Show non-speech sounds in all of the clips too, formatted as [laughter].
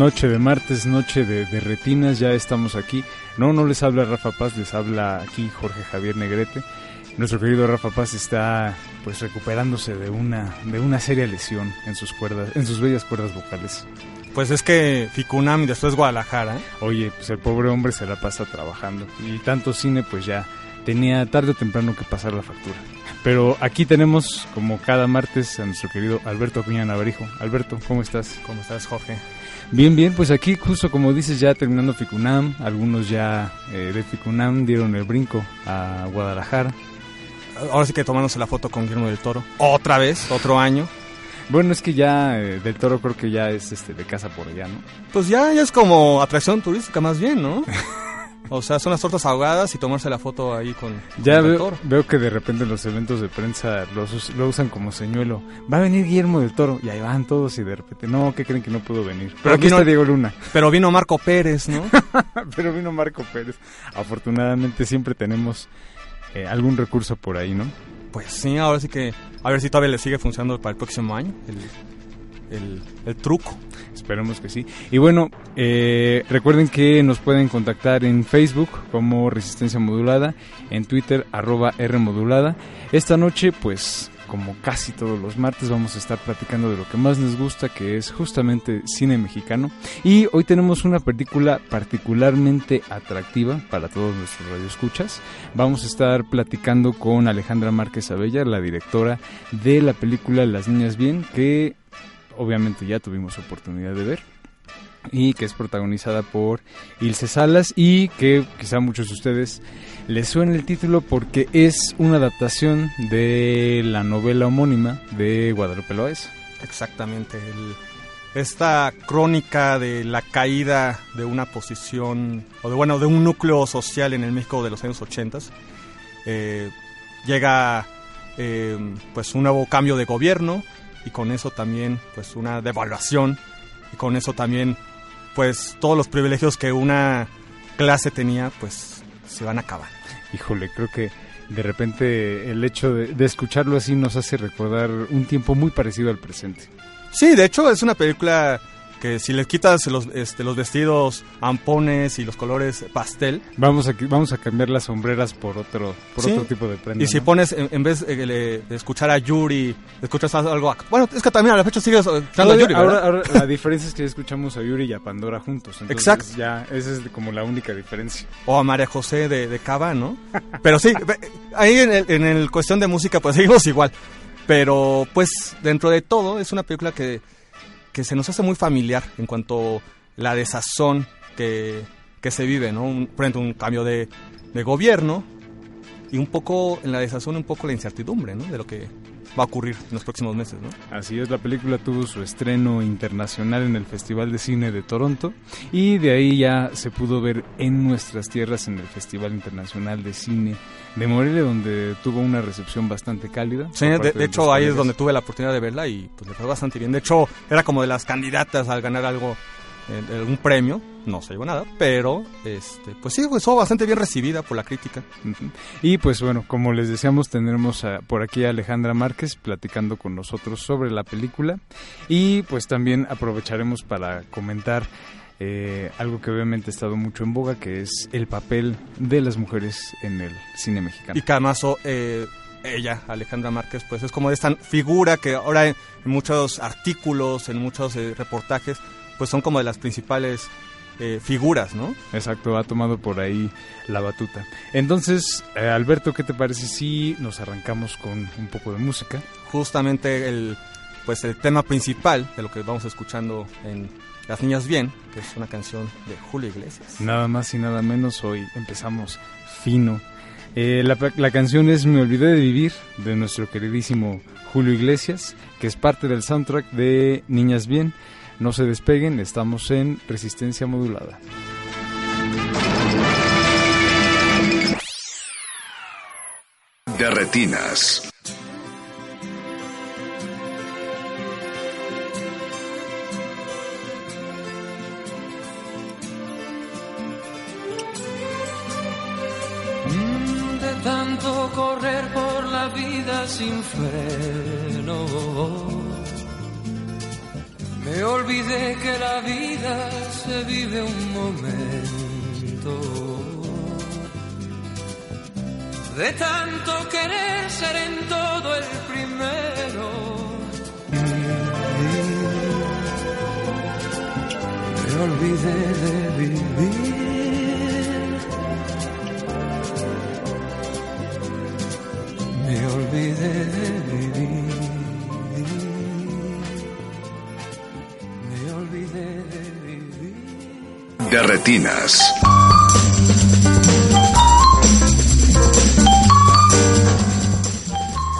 Noche de martes, noche de, de, retinas, ya estamos aquí. No, no les habla Rafa Paz, les habla aquí Jorge Javier Negrete. Nuestro querido Rafa Paz está pues recuperándose de una, de una seria lesión en sus cuerdas, en sus bellas cuerdas vocales. Pues es que Ficunam y después Guadalajara. Oye, pues el pobre hombre se la pasa trabajando. Y tanto cine pues ya tenía tarde o temprano que pasar la factura. Pero aquí tenemos, como cada martes, a nuestro querido Alberto Acuña Navarijo. Alberto, ¿cómo estás? ¿Cómo estás, Jorge? Bien, bien, pues aquí justo como dices ya terminando Ficunam, algunos ya eh, de Ficunam dieron el brinco a Guadalajara. Ahora sí que tomándose la foto con Guillermo del Toro. Otra vez, otro año. Bueno, es que ya eh, del Toro creo que ya es este de casa por allá, ¿no? Pues ya, ya es como atracción turística más bien, ¿no? [laughs] O sea, son las tortas ahogadas y tomarse la foto ahí con. Ya con el veo, Toro. veo que de repente en los eventos de prensa los, lo usan como señuelo. Va a venir Guillermo del Toro. Y ahí van todos y de repente, no, ¿qué creen que no puedo venir? Pero Pero aquí vino- está Diego Luna. Pero vino Marco Pérez, ¿no? [laughs] Pero vino Marco Pérez. Afortunadamente siempre tenemos eh, algún recurso por ahí, ¿no? Pues sí, ahora sí que. A ver si todavía le sigue funcionando para el próximo año. El, el, truco. Esperemos que sí. Y bueno, eh, recuerden que nos pueden contactar en Facebook como Resistencia Modulada, en Twitter arroba R Modulada. Esta noche, pues como casi todos los martes, vamos a estar platicando de lo que más nos gusta, que es justamente cine mexicano. Y hoy tenemos una película particularmente atractiva para todos nuestros radioescuchas. Vamos a estar platicando con Alejandra Márquez Abella, la directora de la película Las Niñas Bien, que obviamente ya tuvimos oportunidad de ver y que es protagonizada por Ilse Salas y que quizá muchos de ustedes les suene el título porque es una adaptación de la novela homónima de Guadalupe Loaiza. Exactamente. esta crónica de la caída de una posición, o de bueno, de un núcleo social en el México de los años 80. eh, llega eh, pues un nuevo cambio de gobierno y con eso también pues una devaluación y con eso también pues todos los privilegios que una clase tenía pues se van a acabar. Híjole, creo que de repente el hecho de, de escucharlo así nos hace recordar un tiempo muy parecido al presente. Sí, de hecho es una película que si le quitas los, este, los vestidos ampones y los colores pastel, Vamos a, vamos a cambiar las sombreras por otro, por Sí. otro tipo de prenda. y si ¿no? pones, en, en vez de, escuchar a Yuri, escuchas algo... ac- Bueno, es que también a la fecha sigues escuchando a Yuri, ahora, ahora la diferencia es que ya escuchamos a Yuri y a Pandora juntos. Entonces Exacto. Ya, esa es como la única diferencia. O a María José de, de Cava, ¿no? [laughs] Pero sí, ahí en el, en el cuestión de música pues seguimos igual. Pero pues dentro de todo es una película que, se nos hace muy familiar en cuanto la desazón que, que se vive, ¿no? Un, por ejemplo, un cambio de, de gobierno y un poco en la desazón un poco la incertidumbre, ¿no? De lo que va a ocurrir en los próximos meses, ¿no? Así es, la película tuvo su estreno internacional en el Festival de Cine de Toronto y de ahí ya se pudo ver en nuestras tierras en el Festival Internacional de Cine de Morelia, donde tuvo una recepción bastante cálida. Sí, de, de hecho ahí es donde tuve la oportunidad de verla y pues le fue bastante bien. De hecho era como de las candidatas al ganar algo, algún premio. No se llevó nada, pero este, pues sí, fue bastante bien recibida por la crítica. Y pues bueno, como les decíamos, tendremos a- por aquí a Alejandra Márquez platicando con nosotros sobre la película y pues también aprovecharemos para comentar eh, algo que obviamente ha estado mucho en boga, que es el papel de las mujeres en el cine mexicano. Y oh, eh, ella, Alejandra Márquez, pues es como esta figura que ahora en muchos artículos, en muchos eh, reportajes, pues son como de las principales eh, figuras, ¿no? Exacto, ha tomado por ahí la batuta. Entonces, eh, Alberto, ¿qué te parece si nos arrancamos con un poco de música? Justamente el, pues el tema principal de lo que vamos escuchando en Las Niñas Bien, que es una canción de Julio Iglesias. Nada más y nada menos, hoy empezamos fino. Eh, la, la canción es Me Olvidé de Vivir, de nuestro queridísimo Julio Iglesias, que es parte del soundtrack de Niñas Bien. No se despeguen, estamos en Resistencia Modulada. De retinas. De tanto correr por la vida sin freno. Me olvidé que la vida se vive un momento. De tanto querer ser en todo el primero. Me olvidé de vivir. Me olvidé de retinas.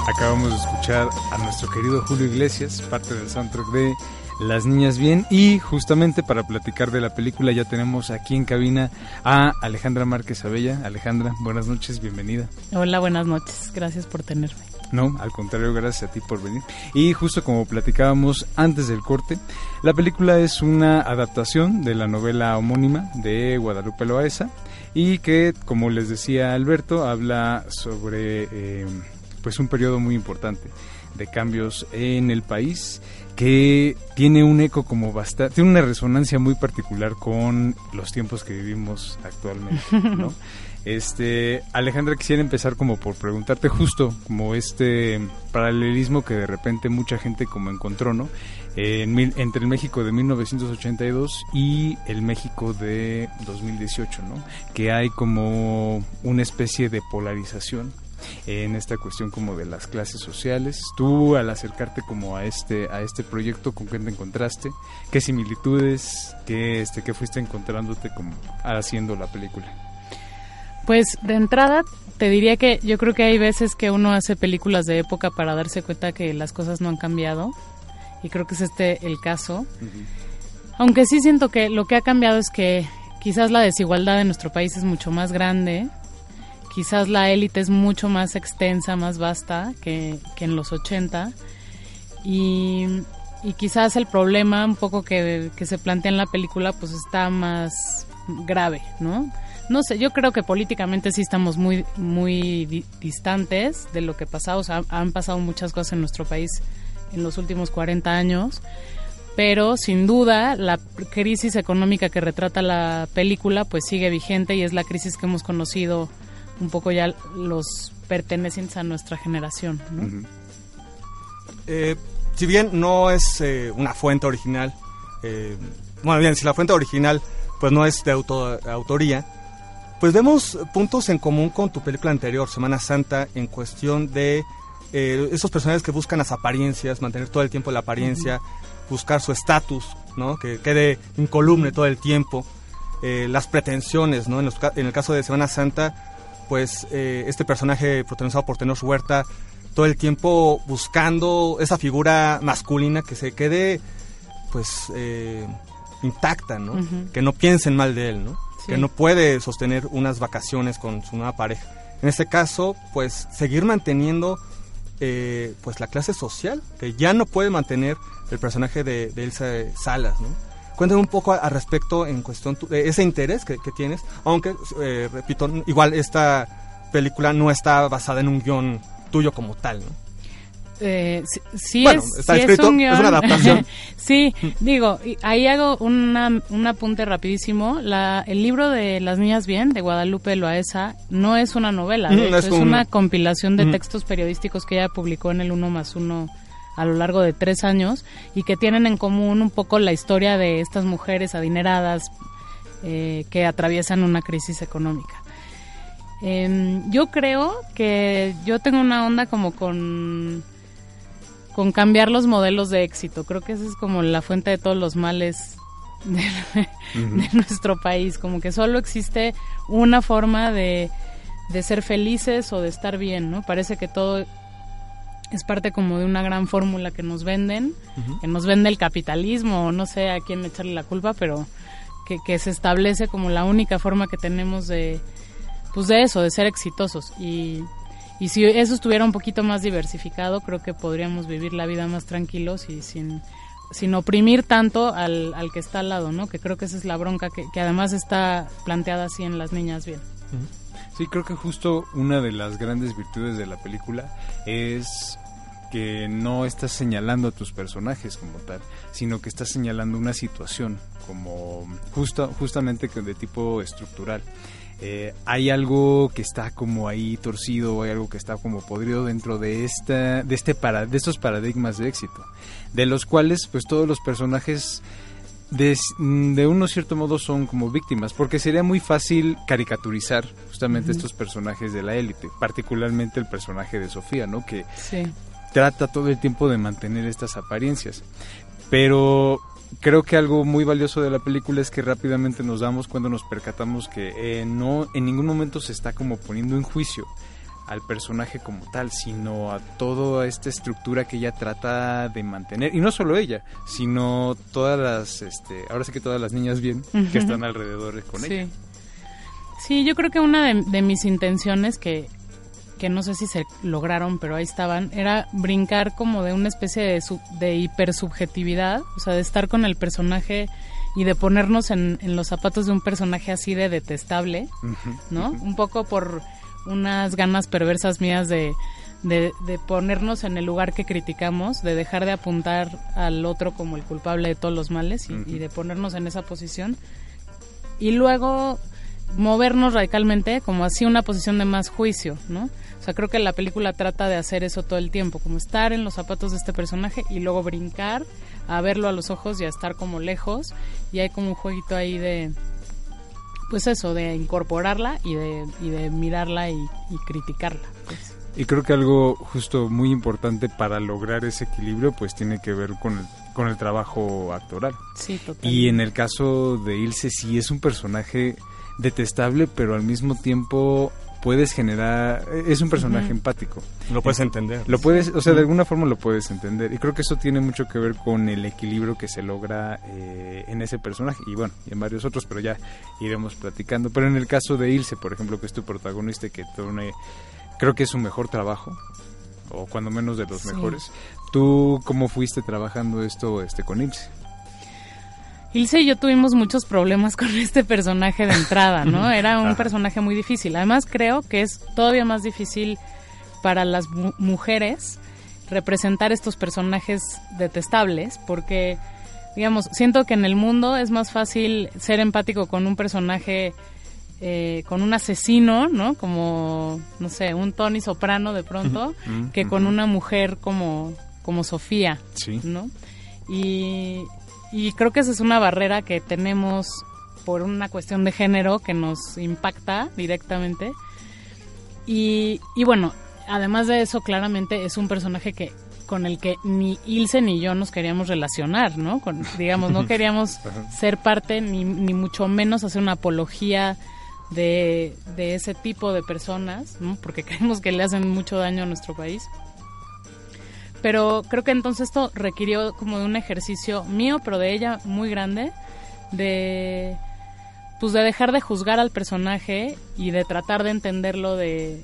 Acabamos de escuchar a nuestro querido Julio Iglesias, parte del soundtrack de Las Niñas Bien. Y justamente para platicar de la película ya tenemos aquí en cabina a Alejandra Márquez Abella. Alejandra, buenas noches, bienvenida. Hola, buenas noches. Gracias por tenerme. No, al contrario, gracias a ti por venir. Y justo como platicábamos antes del corte, la película es una adaptación de la novela homónima de Guadalupe Loaesa y que, como les decía Alberto, habla sobre eh, pues un periodo muy importante de cambios en el país que tiene un eco como bastante, tiene una resonancia muy particular con los tiempos que vivimos actualmente, ¿no? [laughs] Este, Alejandra, quisiera empezar como por preguntarte justo como este paralelismo que de repente mucha gente como encontró, ¿no? En mil- entre el México de 1982 y el México de 2018, ¿no? Que hay como una especie de polarización en esta cuestión como de las clases sociales. Tú al acercarte como a este a este proyecto con qué te encontraste, qué similitudes, qué este qué fuiste encontrándote como haciendo la película. Pues de entrada te diría que yo creo que hay veces que uno hace películas de época para darse cuenta que las cosas no han cambiado y creo que es este el caso. Aunque sí siento que lo que ha cambiado es que quizás la desigualdad en nuestro país es mucho más grande, quizás la élite es mucho más extensa, más vasta que, que en los 80 y, y quizás el problema un poco que, que se plantea en la película pues está más grave, ¿no? No sé, yo creo que políticamente sí estamos muy, muy di- distantes de lo que pasa. O sea, han pasado muchas cosas en nuestro país en los últimos 40 años. Pero sin duda, la crisis económica que retrata la película pues sigue vigente y es la crisis que hemos conocido un poco ya los pertenecientes a nuestra generación. ¿no? Eh, si bien no es eh, una fuente original, eh, bueno, bien, si la fuente original pues no es de auto- autoría, pues vemos puntos en común con tu película anterior, Semana Santa, en cuestión de eh, esos personajes que buscan las apariencias, mantener todo el tiempo la apariencia, buscar su estatus, ¿no? Que quede incoluble todo el tiempo, eh, las pretensiones, ¿no? En, los en el caso de Semana Santa, pues eh, este personaje protagonizado por Tenoch Huerta, todo el tiempo buscando esa figura masculina que se quede, pues, eh, intacta, ¿no? Que no piensen mal de él, ¿no? Sí. Que no puede sostener unas vacaciones con su nueva pareja. En este caso, pues, seguir manteniendo, eh, pues, la clase social, que ya no puede mantener el personaje de, de Elsa Salas, ¿no? Cuéntame un poco al respecto en cuestión de ese interés que, que tienes, aunque, eh, repito, igual esta película no está basada en un guion tuyo como tal, ¿no? Eh, sí, sí Bueno, es, está sí escrito, un es una adaptación. [laughs] sí, digo, ahí hago una, un apunte rapidísimo. La, el libro de Las Niñas Bien, de Guadalupe Loaesa, no es una novela, hecho, es es, un- una compilación de Ujú. textos periodísticos que ella publicó en el Uno más Uno a lo largo de tres años y que tienen en común un poco la historia de estas mujeres adineradas eh, que atraviesan una crisis económica. Em, yo creo que yo tengo una onda como con con cambiar los modelos de éxito. Creo que esa es como la fuente de todos los males de, de nuestro país, como que solo existe una forma de, de ser felices o de estar bien, ¿no? Parece que todo es parte como de una gran fórmula que nos venden, que nos vende el capitalismo, o no sé a quién echarle la culpa, pero que, que se establece como la única forma que tenemos de, pues de eso, de ser exitosos. Y, y si eso estuviera un poquito más diversificado, creo que podríamos vivir la vida más tranquilos y sin, sin oprimir tanto al, al que está al lado, ¿no? Que creo que esa es la bronca que, que además está planteada así en las niñas bien. Sí, creo que justo una de las grandes virtudes de la película es que no estás señalando a tus personajes como tal, sino que estás señalando una situación como justo, justamente de tipo estructural. Eh, hay algo que está como ahí torcido, hay algo que está como podrido dentro de esta, de este para, de estos paradigmas de éxito, de los cuales pues todos los personajes de, de uno cierto modo son como víctimas, porque sería muy fácil caricaturizar justamente estos personajes de la élite, particularmente el personaje de Sofía, ¿no? Que Sí. trata todo el tiempo de mantener estas apariencias. Pero creo que algo muy valioso de la película es que rápidamente nos damos cuando nos percatamos que eh, no en ningún momento se está como poniendo en juicio al personaje como tal, sino a toda esta estructura que ella trata de mantener. Y no solo ella, sino todas las, este, ahora sí que todas las niñas bien que están alrededor con ella. Sí. Sí, yo creo que una de, de mis intenciones que, que no sé si se lograron, pero ahí estaban, era brincar como de una especie de, sub- de hipersubjetividad, o sea, de estar con el personaje y de ponernos en, en los zapatos de un personaje así de detestable, ¿no? Un poco por unas ganas perversas mías de, de, de ponernos en el lugar que criticamos, de dejar de apuntar al otro como el culpable de todos los males y de ponernos en esa posición. Y luego movernos radicalmente como así una posición de más juicio, ¿no? O sea, creo que la película trata de hacer eso todo el tiempo, como estar en los zapatos de este personaje y luego brincar a verlo a los ojos y a estar como lejos y hay como un jueguito ahí de pues eso, de incorporarla y de, y de mirarla y, y criticarla. pues. Y creo que algo justo muy importante para lograr ese equilibrio pues tiene que ver con el, con el trabajo actoral. Sí, total. Y en el caso de Ilse sí es un personaje detestable, pero al mismo tiempo puedes generar es un personaje empático. Lo puedes entender. Lo puedes, o sea, de alguna forma lo puedes entender. Y creo que eso tiene mucho que ver con el equilibrio que se logra eh, en ese personaje. Y bueno, y en varios otros, pero ya iremos platicando. Pero en el caso de Ilse, por ejemplo, que es tu protagonista, y que tiene, creo que es su mejor trabajo, o cuando menos de los Sí. mejores. ¿Tú cómo fuiste trabajando esto este con Ilse? Ilse y yo tuvimos muchos problemas con [laughs] este personaje de entrada, ¿no? Era un personaje muy difícil. Además, creo que es todavía más difícil para las mu- mujeres representar estos personajes detestables, porque, digamos, siento que en el mundo es más fácil ser empático con un personaje, eh, con un asesino, ¿no? Como, no sé, un Tony Soprano de pronto, que con una mujer como, como Sofía. Sí. ¿no? Y, y creo que esa es una barrera que tenemos por una cuestión de género que nos impacta directamente. Y, y bueno, además de eso, claramente es un personaje que con el que ni Ilse ni yo nos queríamos relacionar, ¿no? Con, digamos, no [laughs] queríamos ser parte ni, ni mucho menos hacer una apología de, de ese tipo de personas, ¿no? Porque [laughs] creemos que le hacen mucho daño a nuestro país. Pero creo que entonces esto requirió como de un ejercicio mío, pero de ella muy grande, de pues de dejar de juzgar al personaje y de tratar de entenderlo de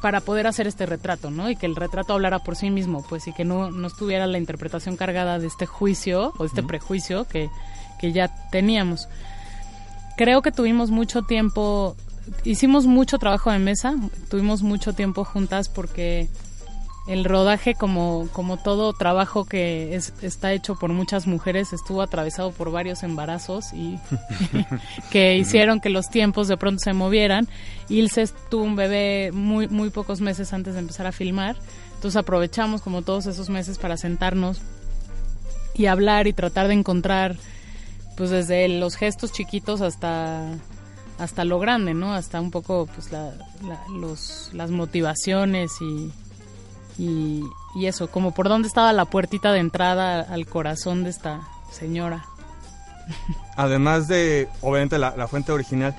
para poder hacer este retrato, ¿no? Y que el retrato hablara por sí mismo, pues, y que no, no estuviera la interpretación cargada de este juicio o de este prejuicio que, que ya teníamos. Creo que tuvimos mucho tiempo, hicimos mucho trabajo de mesa, tuvimos mucho tiempo juntas porque el rodaje, como, como todo trabajo que es, está hecho por muchas mujeres, estuvo atravesado por varios embarazos y [laughs] que hicieron que los tiempos de pronto se movieran. Ilse tuvo un bebé muy, muy pocos meses antes de empezar a filmar, entonces aprovechamos como todos esos meses para sentarnos y hablar y tratar de encontrar, pues desde los gestos chiquitos hasta hasta lo grande, ¿no? Hasta un poco, pues, la, la- los, las motivaciones y, y, y eso, como por dónde estaba la puertita de entrada al corazón de esta señora. Además de, obviamente, la, la fuente original,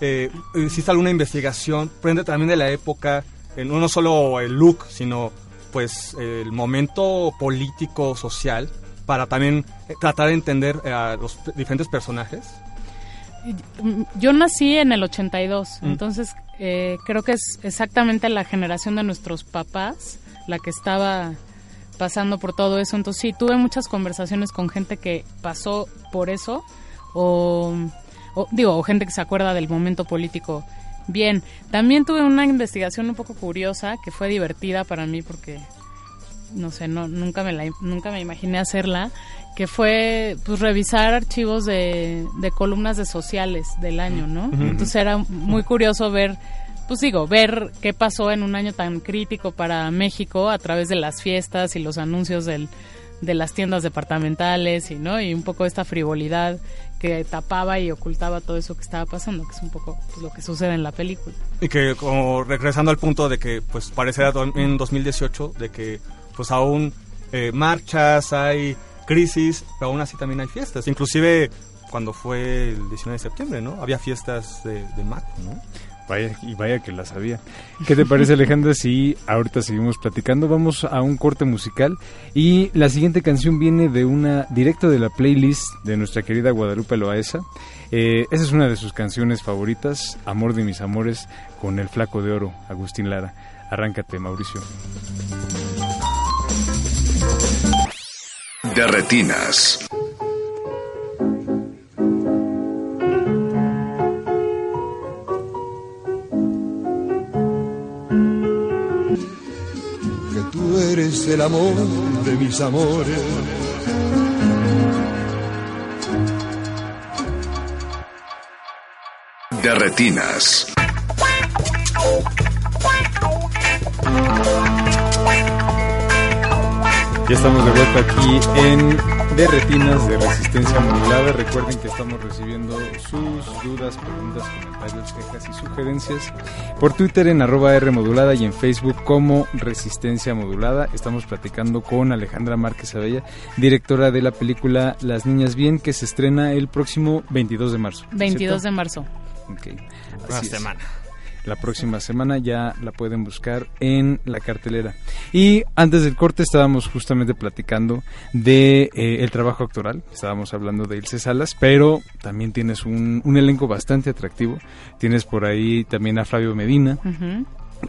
eh, hiciste alguna investigación, prende también de la época, eh, no solo el look, sino pues el momento político, social, para también eh, tratar de entender eh, a los diferentes personajes. Yo nací en el 82, Mm. entonces eh, creo que es exactamente la generación de nuestros papás la que estaba pasando por todo eso. Entonces sí, tuve muchas conversaciones con gente que pasó por eso o, o, digo, o gente que se acuerda del momento político bien. También tuve una investigación un poco curiosa que fue divertida para mí porque no sé, no nunca me la nunca me imaginé hacerla, que fue pues revisar archivos de, de columnas de sociales del año, ¿no? Entonces era muy curioso ver pues digo, ver qué pasó en un año tan crítico para México a través de las fiestas y los anuncios del, de las tiendas departamentales y no y un poco esta frivolidad que tapaba y ocultaba todo eso que estaba pasando, que es un poco pues, lo que sucede en la película. Y que como regresando al punto de que pues parecerá do- en 2018 de que pues aún eh, marchas, hay crisis, pero aún así también hay fiestas. Inclusive cuando fue el 19 de septiembre, ¿no? Había fiestas de, de Mac, ¿no? Vaya, y vaya que la sabía. ¿Qué te parece, Alejandra? Si ahorita seguimos platicando, vamos a un corte musical. Y la siguiente canción viene de una directo de la playlist de nuestra querida Guadalupe Loaesa. Eh, esa es una de sus canciones favoritas, Amor de mis amores, con el flaco de oro, Agustín Lara. Arráncate, Mauricio. De retinas. Tú eres el amor de mis amores. De retinas. Ya estamos de vuelta aquí en De Retinas de Resistencia Modulada. Recuerden que estamos recibiendo sus dudas, preguntas, comentarios, quejas y sugerencias por Twitter en arroba R Modulada y en Facebook como Resistencia Modulada. Estamos platicando con Alejandra Márquez Abella, directora de la película Las Niñas Bien, que se estrena el próximo 22 de marzo. 22 de marzo. Ok, Una es. La próxima semana ya la pueden buscar en la cartelera. Y antes del corte estábamos justamente platicando de eh, el trabajo actoral. Estábamos hablando de Ilse Salas, pero también tienes un, un elenco bastante atractivo. Tienes por ahí también a Flavio Medina,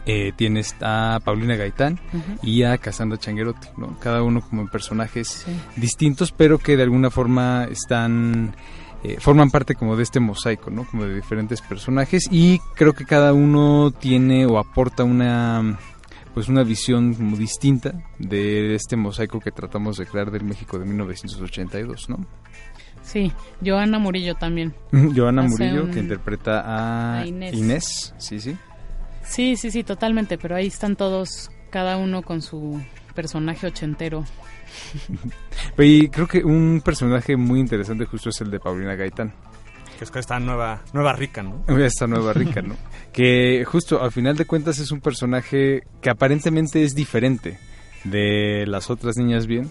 eh, tienes a Paulina Gaitán y a Cassandra Changuerotti, ¿no? Cada uno como en personajes Sí. distintos, pero que de alguna forma están eh, forman parte como de este mosaico, ¿no? Como de diferentes personajes y creo que cada uno tiene o aporta una pues una visión como distinta de este mosaico que tratamos de crear del México de 1982, ¿no? Sí, Joana Murillo también. [laughs] Joana Hace Murillo un- que interpreta a, a Inés. Inés, sí, sí. Sí, sí, sí, totalmente, pero ahí están todos, cada uno con su personaje ochentero. [laughs] Y creo que un personaje muy interesante justo es el de Paulina Gaitán. Que es esta nueva, nueva rica, ¿no? [laughs] Esta nueva rica, ¿no? que justo al final de cuentas es un personaje que aparentemente es diferente de las otras niñas bien.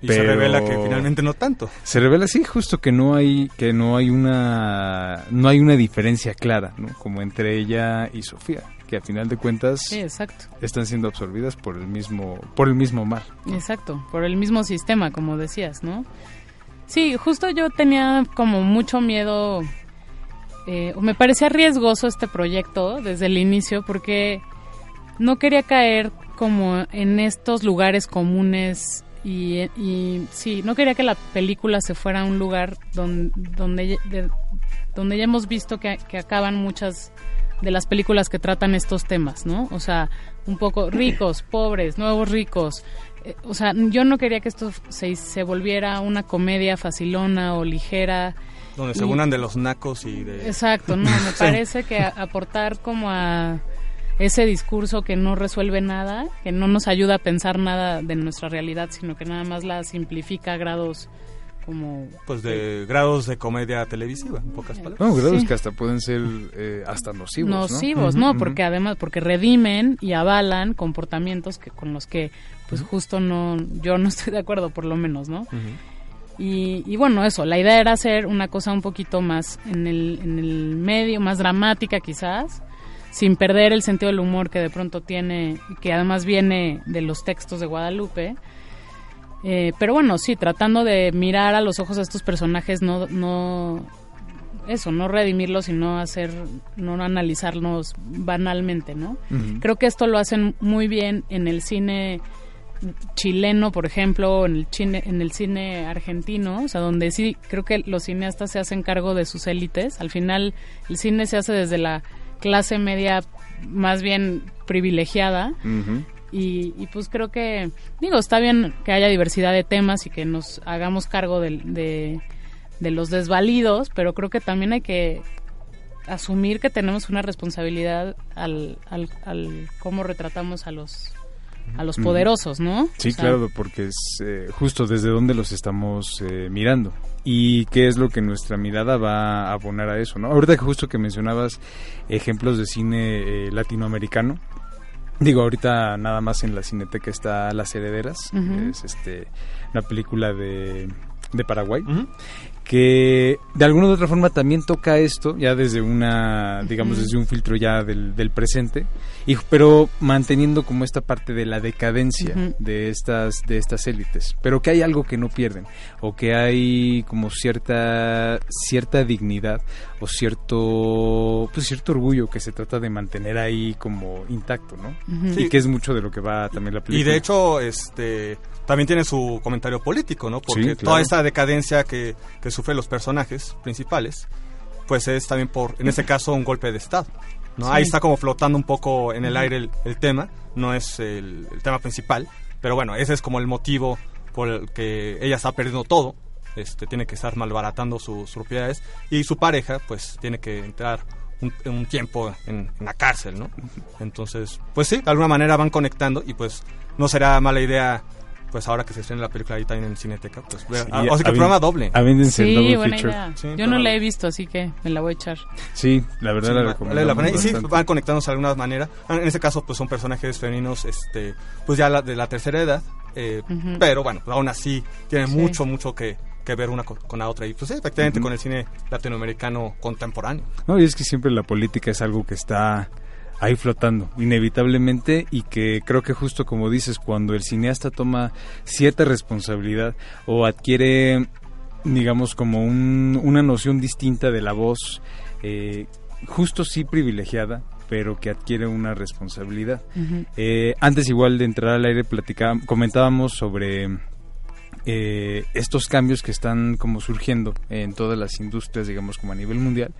Y se Pero- revela que finalmente no tanto. Se revela así justo que no hay que no hay una no hay una diferencia clara, ¿no? Como entre ella y Sofía, que al final de cuentas Sí, exacto, están siendo absorbidas por el mismo por el mismo mar. exacto, por el mismo sistema, como decías, ¿no? Sí, justo yo tenía como mucho miedo, eh, me parecía riesgoso este proyecto desde el inicio porque no quería caer como en estos lugares comunes y, y sí, no quería que la película se fuera a un lugar donde, donde, ya- de- donde ya hemos visto que, que acaban muchas de las películas que tratan estos temas, ¿no? O sea, un poco ricos, [clears throat] pobres, nuevos ricos. Eh, o sea, yo no quería que esto se, se volviera una comedia facilona o ligera. Donde se Y- unan de los nacos y de... Exacto, no, me [laughs] parece que a- aportar como a ese discurso que no resuelve nada, que no nos ayuda a pensar nada de nuestra realidad, sino que nada más la simplifica a grados como Pues de grados de comedia televisiva, en pocas palabras. No, grados Sí. que hasta pueden ser eh, hasta nocivos, ¿no? nocivos, ¿no? ujú. Porque además, porque redimen y avalan comportamientos que con los que, pues justo no, yo no [laughs] estoy de acuerdo, por lo menos, ¿no? Y, y bueno, eso, la idea era hacer una cosa un poquito más en el, en el medio, más dramática quizás, sin perder el sentido del humor que de pronto tiene, y que además viene de los textos de Guadalupe. Eh, pero bueno, sí, tratando de mirar a los ojos a estos personajes, no, no, eso, no redimirlos, sino hacer, no analizarlos banalmente, ¿no? Creo que esto lo hacen muy bien en el cine chileno, por ejemplo, o en el cine, en el cine argentino, o sea, donde sí creo que los cineastas se hacen cargo de sus élites. Al final, el cine se hace desde la clase media más bien privilegiada Ujú. Y, y, pues creo que, digo, está bien que haya diversidad de temas y que nos hagamos cargo de, de los desvalidos, pero creo que también hay que asumir que tenemos una responsabilidad al, al, al cómo retratamos a los a los poderosos, ¿no? Sí, O sea, claro, porque es eh, justo desde donde los estamos eh, mirando y qué es lo que nuestra mirada va a abonar a eso, ¿no? Ahorita justo que mencionabas ejemplos de cine eh, latinoamericano, digo, ahorita nada más en la Cineteca está Las Herederas, es este una película de, de Paraguay, que de alguna u otra forma también toca esto, ya desde una, digamos, desde un filtro ya del, del presente, y, pero manteniendo como esta parte de la decadencia de estas de estas élites, pero que hay algo que no pierden, o que hay como cierta cierta dignidad o cierto pues cierto orgullo que se trata de mantener ahí como intacto, ¿no? Sí. Y que es mucho de lo que va también la película. Y de hecho, este también tiene su comentario político, ¿no? Porque Sí, claro. toda esta decadencia que, que sufren los personajes principales, pues es también por, en este caso, un golpe de Estado. ¿no? Sí. Ahí está como flotando un poco en el aire el, el tema, no es el, el tema principal, pero bueno, ese es como el motivo por el que ella está perdiendo todo, este, tiene que estar malbaratando sus propiedades y su pareja pues tiene que entrar un, un tiempo en, en la cárcel, ¿no? Entonces, pues sí, de alguna manera van conectando y pues no será mala idea pues ahora que se estrena la película ahí también en Cineteca, pues ver, Sí, ah, o sea que avin- programa doble. Avéndense el Sí, double buena feature. idea. Sí, Yo no la he visto, así que me la voy a echar. Sí, la verdad Sí, la recomiendo. la pena. Y sí, van conectándose de alguna manera. Ah, En este caso, pues son personajes femeninos, este, pues ya la- de la tercera edad. eh, Ujú. Pero bueno, aún así tienen Sí. mucho, mucho que, que ver una co- con la otra. Y pues sí, efectivamente con el cine latinoamericano contemporáneo. No, y es que siempre la política es algo que está ahí flotando, inevitablemente, y que creo que justo como dices, cuando el cineasta toma cierta responsabilidad o adquiere, digamos, como un- una noción distinta de la voz, eh, justo sí privilegiada, pero que adquiere una responsabilidad. Eh, antes igual de entrar al aire platicábamos, comentábamos sobre eh, estos cambios que están como surgiendo en todas las industrias, digamos como a nivel mundial,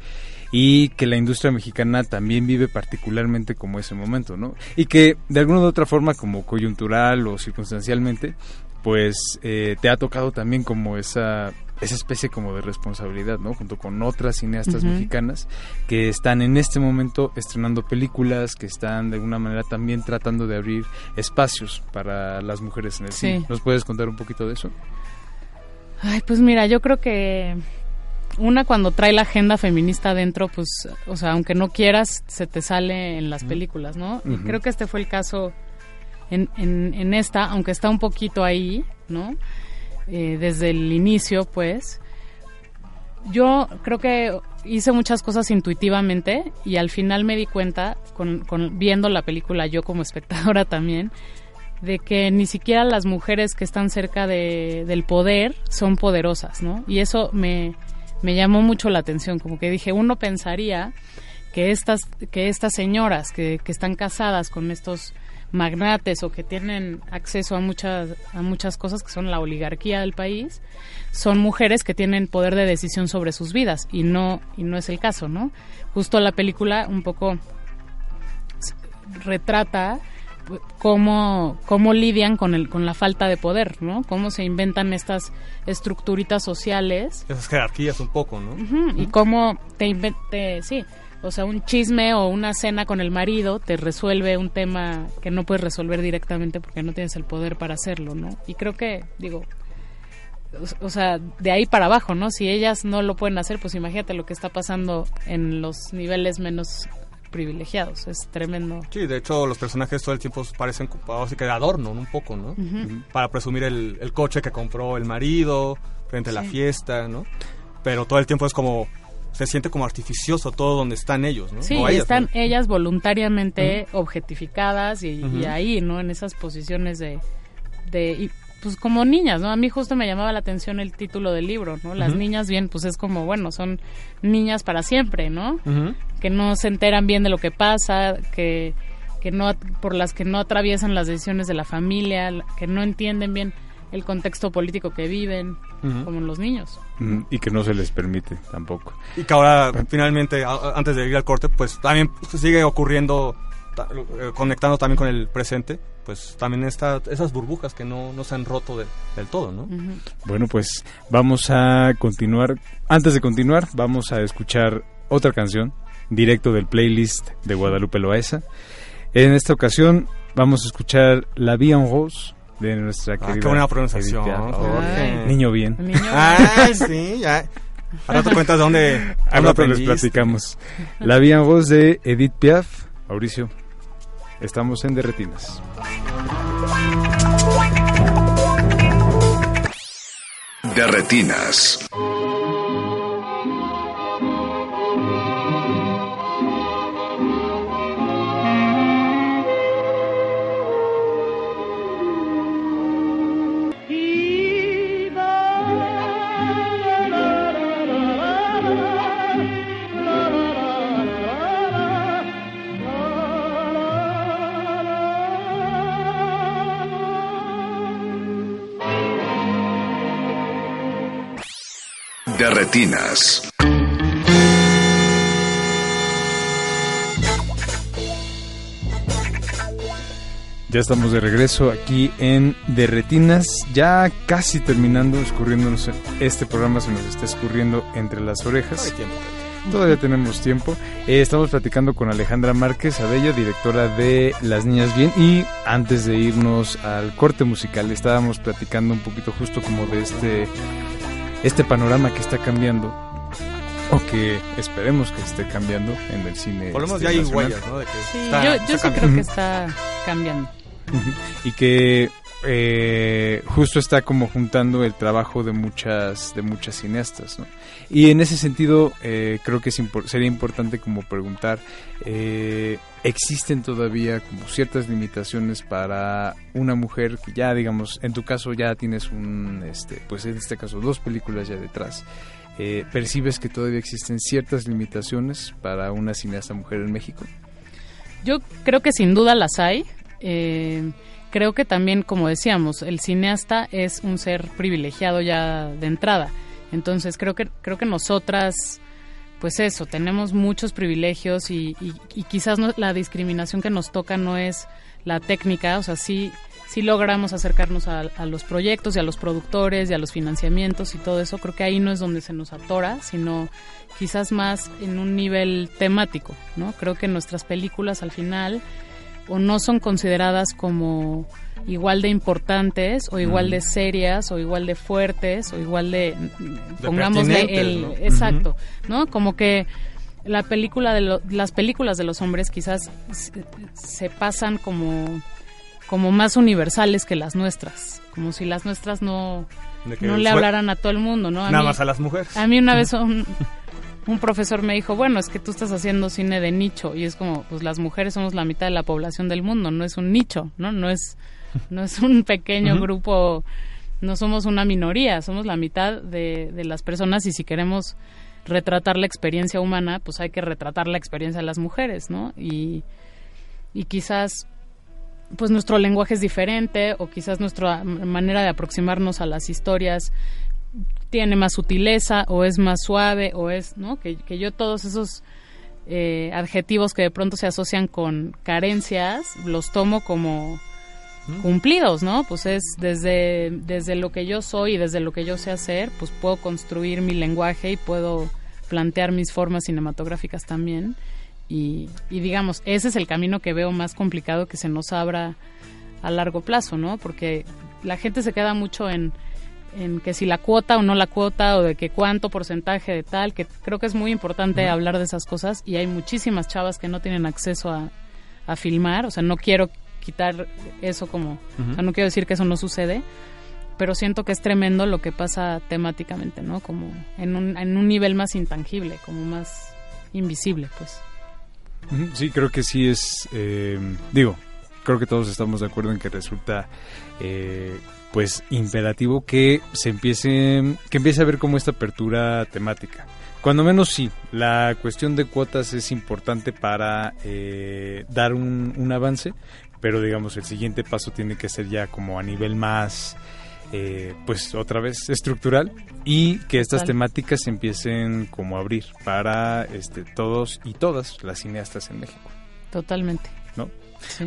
y que la industria mexicana también vive particularmente como ese momento, ¿no? Y que de alguna u otra forma, como coyuntural o circunstancialmente, pues eh, te ha tocado también como esa esa especie como de responsabilidad, ¿no? Junto con otras cineastas mexicanas que están en este momento estrenando películas, que están de alguna manera también tratando de abrir espacios para las mujeres en el Sí. cine. ¿Nos puedes contar un poquito de eso? Ay, pues mira, yo creo que una cuando trae la agenda feminista adentro, pues, o sea, aunque no quieras, se te sale en las películas, ¿no? Ujú. creo que este fue el caso en, en, en esta, aunque está un poquito ahí, ¿no? Eh, desde el inicio, pues. Yo creo que hice muchas cosas intuitivamente y al final me di cuenta, con, viendo la película yo como espectadora [laughs] también, de que ni siquiera las mujeres que están cerca de, del poder son poderosas, ¿no? Y eso me, me llamó mucho la atención, como que dije, uno pensaría que estas, que estas señoras que, que están casadas con estos magnates o que tienen acceso a muchas, a muchas cosas que son la oligarquía del país, son mujeres que tienen poder de decisión sobre sus vidas y no, y no es el caso, ¿no? Justo la película un poco retrata cómo, cómo lidian con, el, con la falta de poder, ¿no? Cómo se inventan estas estructuritas sociales Esas jerarquías un poco, ¿no? Y cómo te invente, sí, o sea, un chisme o una cena con el marido te resuelve un tema que no puedes resolver directamente porque no tienes el poder para hacerlo, ¿no? Y creo que, digo, o sea, de ahí para abajo, ¿no? Si ellas no lo pueden hacer, pues imagínate lo que está pasando en los niveles menos privilegiados. Es tremendo. Sí, de hecho los personajes todo el tiempo parecen así que de adorno, un poco, ¿no? Para presumir el, el, coche que compró el marido frente a la fiesta, ¿no? Pero todo el tiempo es como se siente como artificioso todo donde están ellos, ¿no? Sí, están ellas voluntariamente objetificadas y, ahí, ¿no? En esas posiciones de, de pues como niñas, ¿no? A mí justo me llamaba la atención el título del libro, ¿no? Las niñas bien, pues es como, bueno, son niñas para siempre, ¿no? Que no se enteran bien de lo que pasa, que, que no, por las que no atraviesan las decisiones de la familia, que no entienden bien el contexto político que viven, como los niños. Y que no se les permite tampoco. Y que ahora, finalmente, antes de ir al corte, pues también sigue ocurriendo eh, conectando también con el presente, pues también está esas burbujas que no, no se han roto del todo, ¿no? Bueno, pues vamos a continuar. Antes de continuar, vamos a escuchar otra canción directo del playlist de Guadalupe Loaesa. En esta ocasión vamos a escuchar La Vie en Rose de nuestra ah, querida. qué buena pronunciación. Niño bien. Ay, sí, ya. Ahora te cuentas de dónde. Ahora les platicamos. La Vie en Rose de Edith Piaf. Mauricio, Estamos en Derretinas. Derretinas. De retinas. Ya estamos de regreso aquí en De Retinas, ya casi terminando, escurriéndonos, este programa se nos está escurriendo entre las orejas. Todavía tenemos tiempo. Eh, estamos platicando con Alejandra Márquez Abella, directora de Las Niñas Bien. Y antes de irnos al corte musical, estábamos platicando un poquito justo como de este este panorama que está cambiando o que esperemos que esté cambiando en el cine. Por lo menos este, ya hay huellas, ¿no? De que sí, yo, yo sí creo que está cambiando. y que eh, justo está como juntando el trabajo de muchas de muchas cineastas ¿no? y en ese sentido eh, creo que sería importante como preguntar eh, existen todavía como ciertas limitaciones para una mujer que ya digamos en tu caso ya tienes un este pues en este caso dos películas ya detrás percibes que todavía existen ciertas limitaciones para una cineasta mujer en México yo creo que sin duda las hay eh, creo que también, como decíamos, el cineasta es un ser privilegiado ya de entrada. Entonces creo que creo que nosotras, pues eso, tenemos muchos privilegios y, quizás la discriminación que nos toca no es la técnica, o sea, sí, sí logramos acercarnos a, a, los proyectos y a los productores y a los financiamientos y todo eso. Creo que ahí no es donde se nos atora, sino quizás más en un nivel temático, ¿no? Creo que nuestras películas al final o no son consideradas como igual de importantes o igual de serias o igual de fuertes o igual de, pongámosle el exacto no como que la película de las películas de los hombres quizás se, pasan como como más universales que las nuestras como si las nuestras no no le hablaran a todo el mundo no nada más a las mujeres. a mí una vez [laughs] un, un profesor me dijo, bueno, es que tú estás haciendo cine de nicho y es como, pues las mujeres somos la mitad de la población del mundo, no es un nicho, ¿no? No es, no es un pequeño grupo, no somos una minoría, somos la mitad de, de las personas y si queremos retratar la experiencia humana, pues hay que retratar la experiencia de las mujeres, ¿no? Y, y quizás pues nuestro lenguaje es diferente o quizás nuestra manera de aproximarnos a las historias tiene más sutileza o es más suave o es, ¿no? Que, yo todos esos eh, adjetivos que de pronto se asocian con carencias los tomo como cumplidos, ¿no? Pues es desde, desde lo que yo soy y desde lo que yo sé hacer, pues puedo construir mi lenguaje y puedo plantear mis formas cinematográficas también. Y, y digamos, ese es el camino que veo más complicado que se nos abra a largo plazo, ¿no? Porque la gente se queda mucho en en que si la cuota o no la cuota o de que cuánto porcentaje de tal, que creo que es muy importante hablar de esas cosas y hay muchísimas chavas que no tienen acceso a, a filmar, o sea, no quiero quitar eso como, o sea, no quiero decir que eso no sucede, pero siento que es tremendo lo que pasa temáticamente, ¿no? Como en un, en un nivel más intangible, como más invisible, pues. Sí, creo que sí es, eh, digo, creo que todos estamos de acuerdo en que resulta, eh, pues, imperativo que se empiece, que empiece a ver como esta apertura temática. Cuando menos sí, la cuestión de cuotas es importante para eh, dar un, un avance, pero digamos el siguiente paso tiene que ser ya como a nivel más, eh, pues otra vez estructural y que estas temáticas se empiecen como a abrir para este, todos y todas las cineastas en México. Totalmente.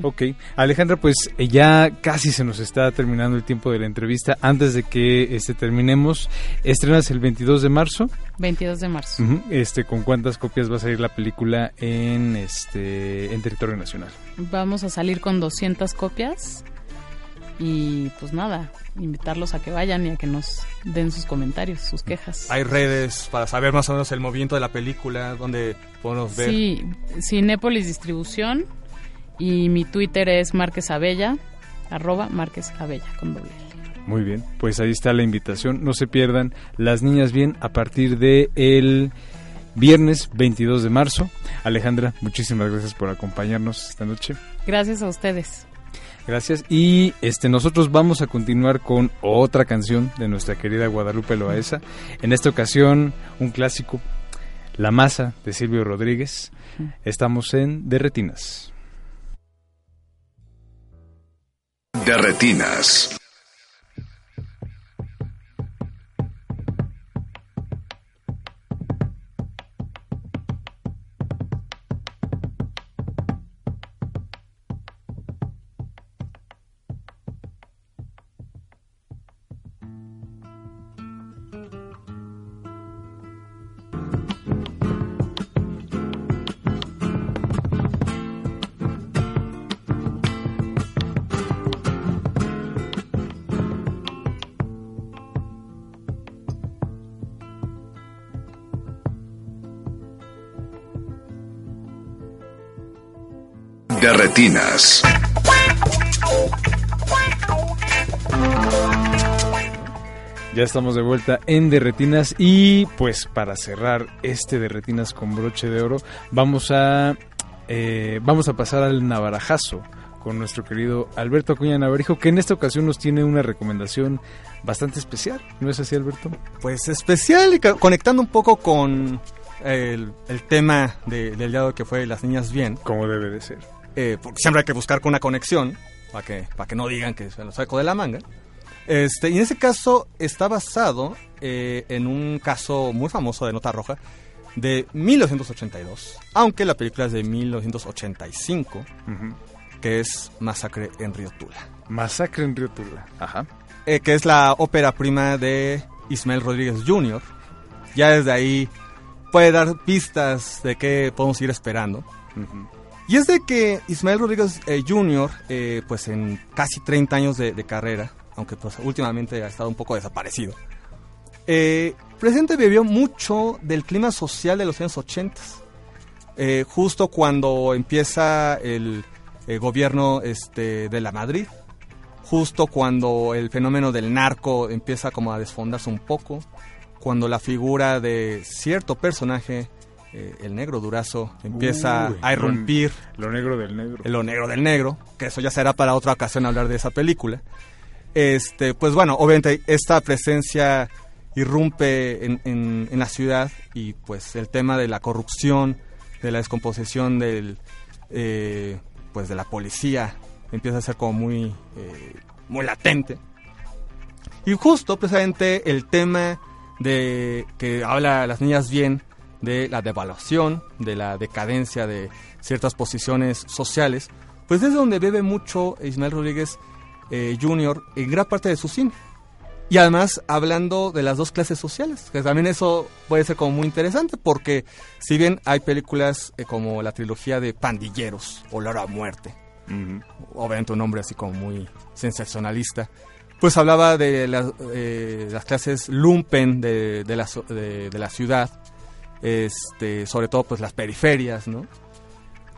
Ok, Alejandra, pues eh, ya casi se nos está terminando el tiempo de la entrevista. Antes de que este terminemos, estrenas el 22 de marzo. 22 de marzo. Este, ¿con cuántas copias va a salir la película en este en territorio nacional? Vamos a salir con 200 copias y pues nada, invitarlos a que vayan y a que nos den sus comentarios, sus quejas. Hay redes para saber más o menos el movimiento de la película, donde podemos ver. Sí, Cinépolis Distribución y mi Twitter es Márquez Abella, arroba Márquez Abella con doble. Muy bien, pues ahí está la invitación. No se pierdan Las Niñas Bien a partir de el viernes 22 de marzo. Alejandra, muchísimas gracias por acompañarnos esta noche. Gracias a ustedes. Gracias. Y este nosotros vamos a continuar con otra canción de nuestra querida Guadalupe Loaesa. En esta ocasión, un clásico, La Masa de Silvio Rodríguez. Estamos en De De retinas. De retinas. Ya estamos de vuelta en De Retinas y pues para cerrar este De Retinas con broche de oro vamos a eh, vamos a pasar al navarajazo con nuestro querido Alberto Acuña Navarijo que en esta ocasión nos tiene una recomendación bastante especial, ¿no es así Alberto? Pues especial y conectando un poco con el, el tema de- del día de hoy que fue Las Niñas Bien. Como debe de ser. Eh, porque siempre hay que buscar con una conexión para que, para que no digan que se lo saco de la manga. Este, y en ese caso está basado eh, en un caso muy famoso de Nota Roja de 1982, aunque la película es de 1985, Ujú. que es Masacre en Río Tula, Masacre en Río Tula. Ajá. eh, que es la ópera prima de Ismael Rodríguez Jr. Ya desde ahí puede dar pistas de qué podemos ir esperando. Ujú. Y es de que Ismael Rodríguez eh, Jr., eh, pues en casi 30 años de, carrera, aunque pues últimamente ha estado un poco desaparecido, eh, presente vivió mucho del clima social de los años 80. Eh, justo cuando empieza el, eh, gobierno este, de la Madrid, justo cuando el fenómeno del narco empieza como a desfondarse un poco, cuando la figura de cierto personaje, eh, el negro Durazo, empieza Uy, a irrumpir Lo negro del negro. lo negro del negro, que eso ya será para otra ocasión hablar de esa película. Este, pues bueno, obviamente esta presencia irrumpe en, en- en la ciudad y pues el tema de la corrupción, de la descomposición del, eh, pues de la policía empieza a ser como muy, eh, muy latente. Y justo precisamente el tema de que habla las niñas bien de la devaluación, de la decadencia de ciertas posiciones sociales, pues es donde bebe mucho Ismael Rodríguez eh, Jr. en gran parte de su cine. Y además hablando de las dos clases sociales, que también eso puede ser como muy interesante, porque si bien hay películas eh, como la trilogía de Pandilleros, Olor a Muerte, Ujú. obviamente un nombre así como muy sensacionalista, pues hablaba de la- eh, las clases lumpen de, de la, so- de- de la ciudad, este, sobre todo pues las periferias, ¿no?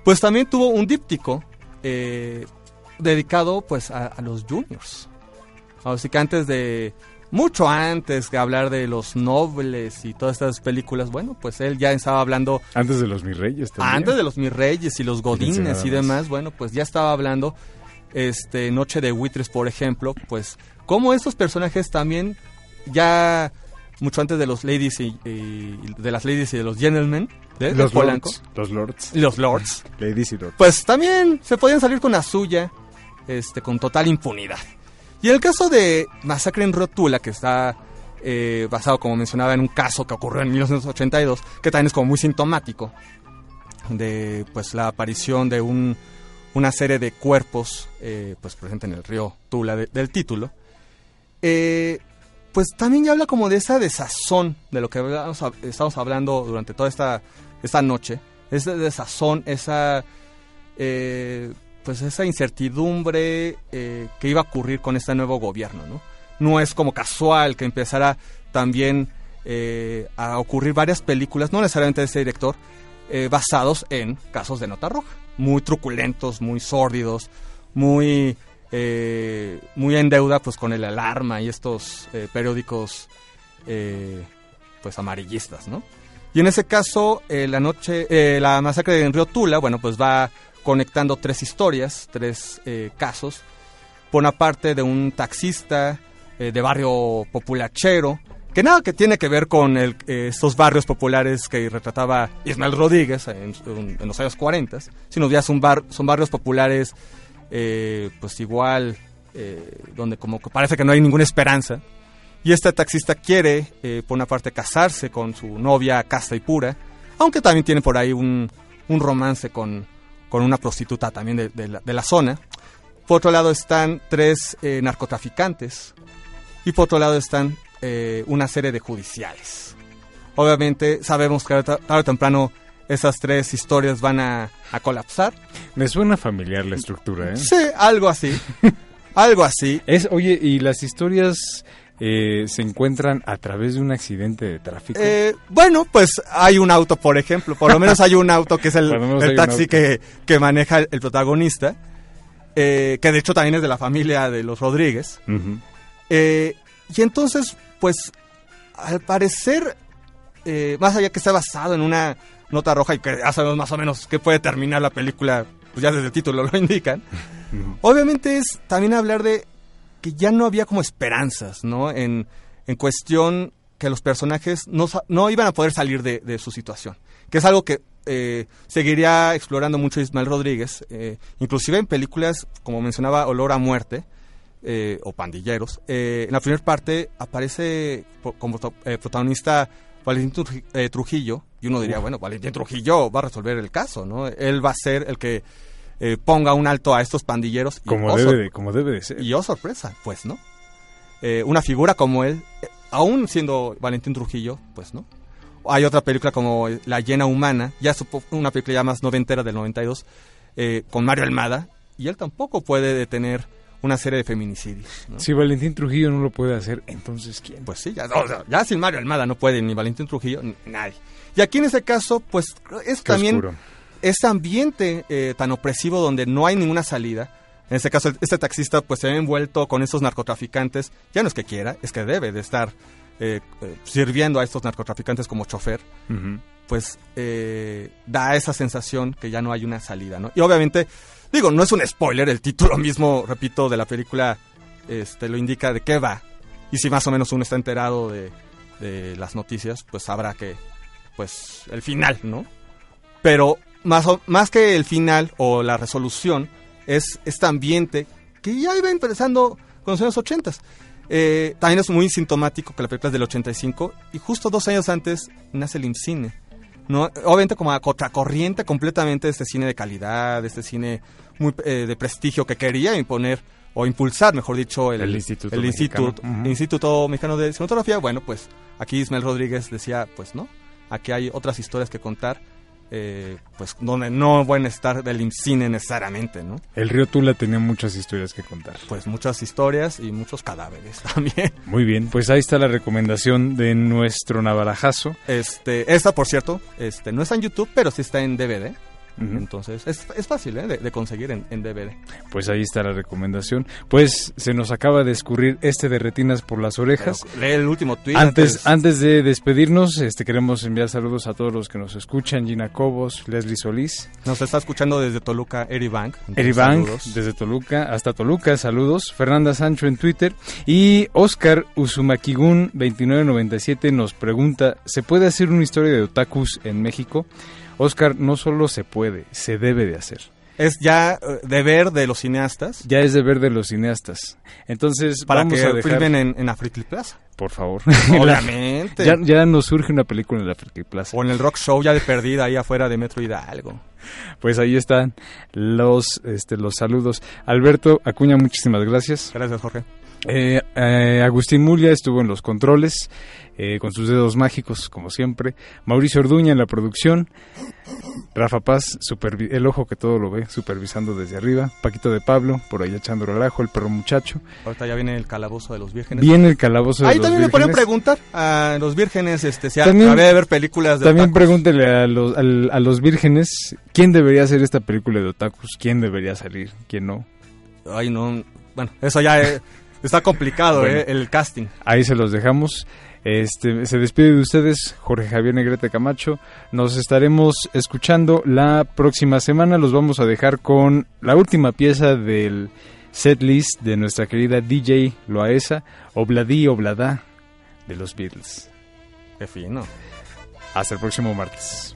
Pues también tuvo un díptico eh, dedicado pues a, a los juniors. Así que antes de, mucho antes de hablar de los nobles y todas estas películas, bueno, pues él ya estaba hablando Antes de los mis reyes también. antes de los mis reyes y los godines y más. demás, bueno, pues ya estaba hablando este Noche de Buitres, por ejemplo, pues cómo estos personajes también ya mucho antes de los ladies y, y de las ladies y de los gentlemen de, de los Polanco lords. Los lords. los lords, [laughs] Ladies y lords. pues también se podían salir con la suya, este, con total impunidad. Y el caso de Masacre en Rotula, que está eh, basado, como mencionaba, en un caso que ocurrió en 1982, que también es como muy sintomático de pues la aparición de un, una serie de cuerpos eh, pues presente en el río Tula de- del título, eh, pues también ya habla como de esa desazón de lo que estamos hablando durante toda esta, esta noche, esa desazón, esa eh, pues esa incertidumbre eh, que iba a ocurrir con este nuevo gobierno, ¿no? No es como casual que empezara también eh, a ocurrir varias películas, no necesariamente de este director, eh, basados en casos de nota roja, muy truculentos, muy sórdidos, muy eh, muy en deuda pues con el alarma y estos eh, periódicos eh, pues amarillistas, ¿no? Y en ese caso, eh, la noche, eh, la masacre en Río Tula, bueno, pues va conectando tres historias, tres eh, casos. Por una parte de un taxista de barrio populachero, que nada que tiene que ver con el, estos barrios populares que retrataba Ismael Rodríguez en- en los años 40, sino ya son, bar- son barrios populares, eh, pues igual, eh, donde como que parece que no hay ninguna esperanza. Y este taxista quiere, eh, por una parte, casarse con su novia casta y pura, aunque también tiene por ahí un, romance con, con una prostituta también de, la, de la zona. Por otro lado están tres narcotraficantes y por otro lado están una serie de judiciales. Obviamente sabemos que tarde o temprano esas tres historias van a, a colapsar. Me suena familiar la estructura, ¿eh? Sí, algo así. [laughs] algo así. Es, oye, ¿y las historias eh, se encuentran a través de un accidente de tráfico? Eh, bueno, pues hay un auto, por ejemplo. Por lo menos hay un auto que es el, [laughs] el taxi que, que maneja el, el protagonista. eh, que de hecho también es de la familia de los Rodríguez. Eh, y entonces, pues, al parecer, más allá que está basado en una nota roja y que ya sabemos más o menos que puede terminar la película, pues ya desde el título lo [laughs] indican, obviamente es también hablar de que ya no había como esperanzas, ¿no? En, en cuestión que los personajes no, no iban a poder salir de, su situación, que es algo que eh, seguiría explorando mucho Ismael Rodríguez, eh, inclusive en películas, como mencionaba, Olor a Muerte, eh, o Pandilleros. Eh, en la primera parte aparece como protagonista Valentín eh, Trujillo, y uno diría, bueno, Valentín Trujillo va a resolver el caso, ¿no? Él va a ser el que eh, ponga un alto a estos pandilleros. y, Como, oh, debe de, como debe de ser. y oh, sorpresa, pues no. Eh, una figura como él, eh, aún siendo Valentín Trujillo, pues no. Hay otra película como La llena humana, ya supo- una película ya más noventera del 92, eh, con Mario Almada, y él tampoco puede detener una serie de feminicidios. ¿no? Si Valentín Trujillo no lo puede hacer, entonces ¿quién? Pues sí, ya, o sea, ya sin Mario Almada no puede ni Valentín Trujillo, ni nadie. Y aquí en ese caso, pues es Qué también oscuro. este ambiente eh, tan opresivo donde no hay ninguna salida. En este caso, este taxista pues se ve envuelto con estos narcotraficantes. Ya no es que quiera, es que debe de estar eh, eh, sirviendo a estos narcotraficantes como chofer. Pues eh, da esa sensación que ya no hay una salida, ¿no? Y obviamente, digo, no es un spoiler, el título mismo, repito, de la película este, lo indica de qué va. Y si más o menos uno está enterado de, las noticias, pues sabrá que, pues, el final, ¿no? Pero más, o- más que el final o la resolución, es este ambiente que ya iba empezando con los años 80. Eh, también es muy sintomático que la película es del 85 y justo dos años antes nace el IMCINE. ¿No? Obviamente como a contracorriente completamente de este cine de calidad, de este cine muy, eh, de prestigio que quería imponer o impulsar, mejor dicho, el, El Instituto el Mexicano. Instituto Mexicano de Cinematografía. Bueno, pues aquí Ismael Rodríguez decía, pues no, aquí hay otras historias que contar eh, pues donde no pueden estar del cine necesariamente, ¿no? El río Tula tenía muchas historias que contar. Pues muchas historias y muchos cadáveres [laughs] también. Muy bien, pues ahí está la recomendación de nuestro navarajazo. Este, esta por cierto, este, no está en YouTube, pero sí está en DVD. Entonces, es, es fácil ¿eh? de, conseguir en, en, DVD. Pues ahí está la recomendación. Pues se nos acaba de escurrir este de retinas por las orejas. lee el último tweet. Antes, antes, de despedirnos, este queremos enviar saludos a todos los que nos escuchan. Gina Cobos, Leslie Solís. Nos está escuchando desde Toluca, Eri Bank. Eri Bank, desde Toluca hasta Toluca, saludos. Fernanda Sancho en Twitter. Y Oscar Usumakigun 2997 nos pregunta, ¿se puede hacer una historia de otakus en México? Oscar, no solo se puede, se debe de hacer. Es ya eh, deber de los cineastas. Ya es deber de los cineastas. Entonces, para vamos que a dejar... filmen en, en Plaza. Por favor. [laughs] [laughs] Obviamente. ya, ya, nos surge una película en la Plaza. O en el Rock Show ya de perdida ahí afuera de Metro Hidalgo. Pues ahí están los, este, los saludos. Alberto Acuña, muchísimas gracias. Gracias, Jorge. Eh, eh, Agustín Mulia estuvo en los controles, eh, con sus dedos mágicos, como siempre. Mauricio Orduña en la producción. Rafa Paz, el ojo que todo lo ve, supervisando desde arriba. Paquito de Pablo, por ahí echando relajo, el perro muchacho. Ahorita ya viene el calabozo de los vírgenes. Viene el calabozo de ahí los también vírgenes. me pueden preguntar a los vírgenes este, si también, de ver películas de También otakus. pregúntele a los, a, a los vírgenes quién debería hacer esta película de otakus, quién debería salir, quién no. Ay, no. Bueno, eso ya es, está complicado, Bueno. eh, el casting. Ahí se los dejamos. Este, se despide de ustedes Jorge Javier Negrete Camacho. Nos estaremos escuchando la próxima semana. Los vamos a dejar con la última pieza del set list de nuestra querida DJ Loaesa, Obladí Oblada de los Beatles. Qué fino. Hasta el próximo martes.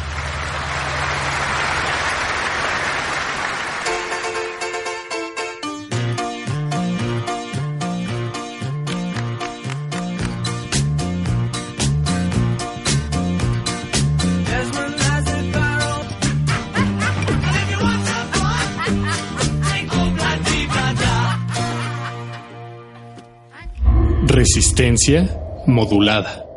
Resistencia modulada.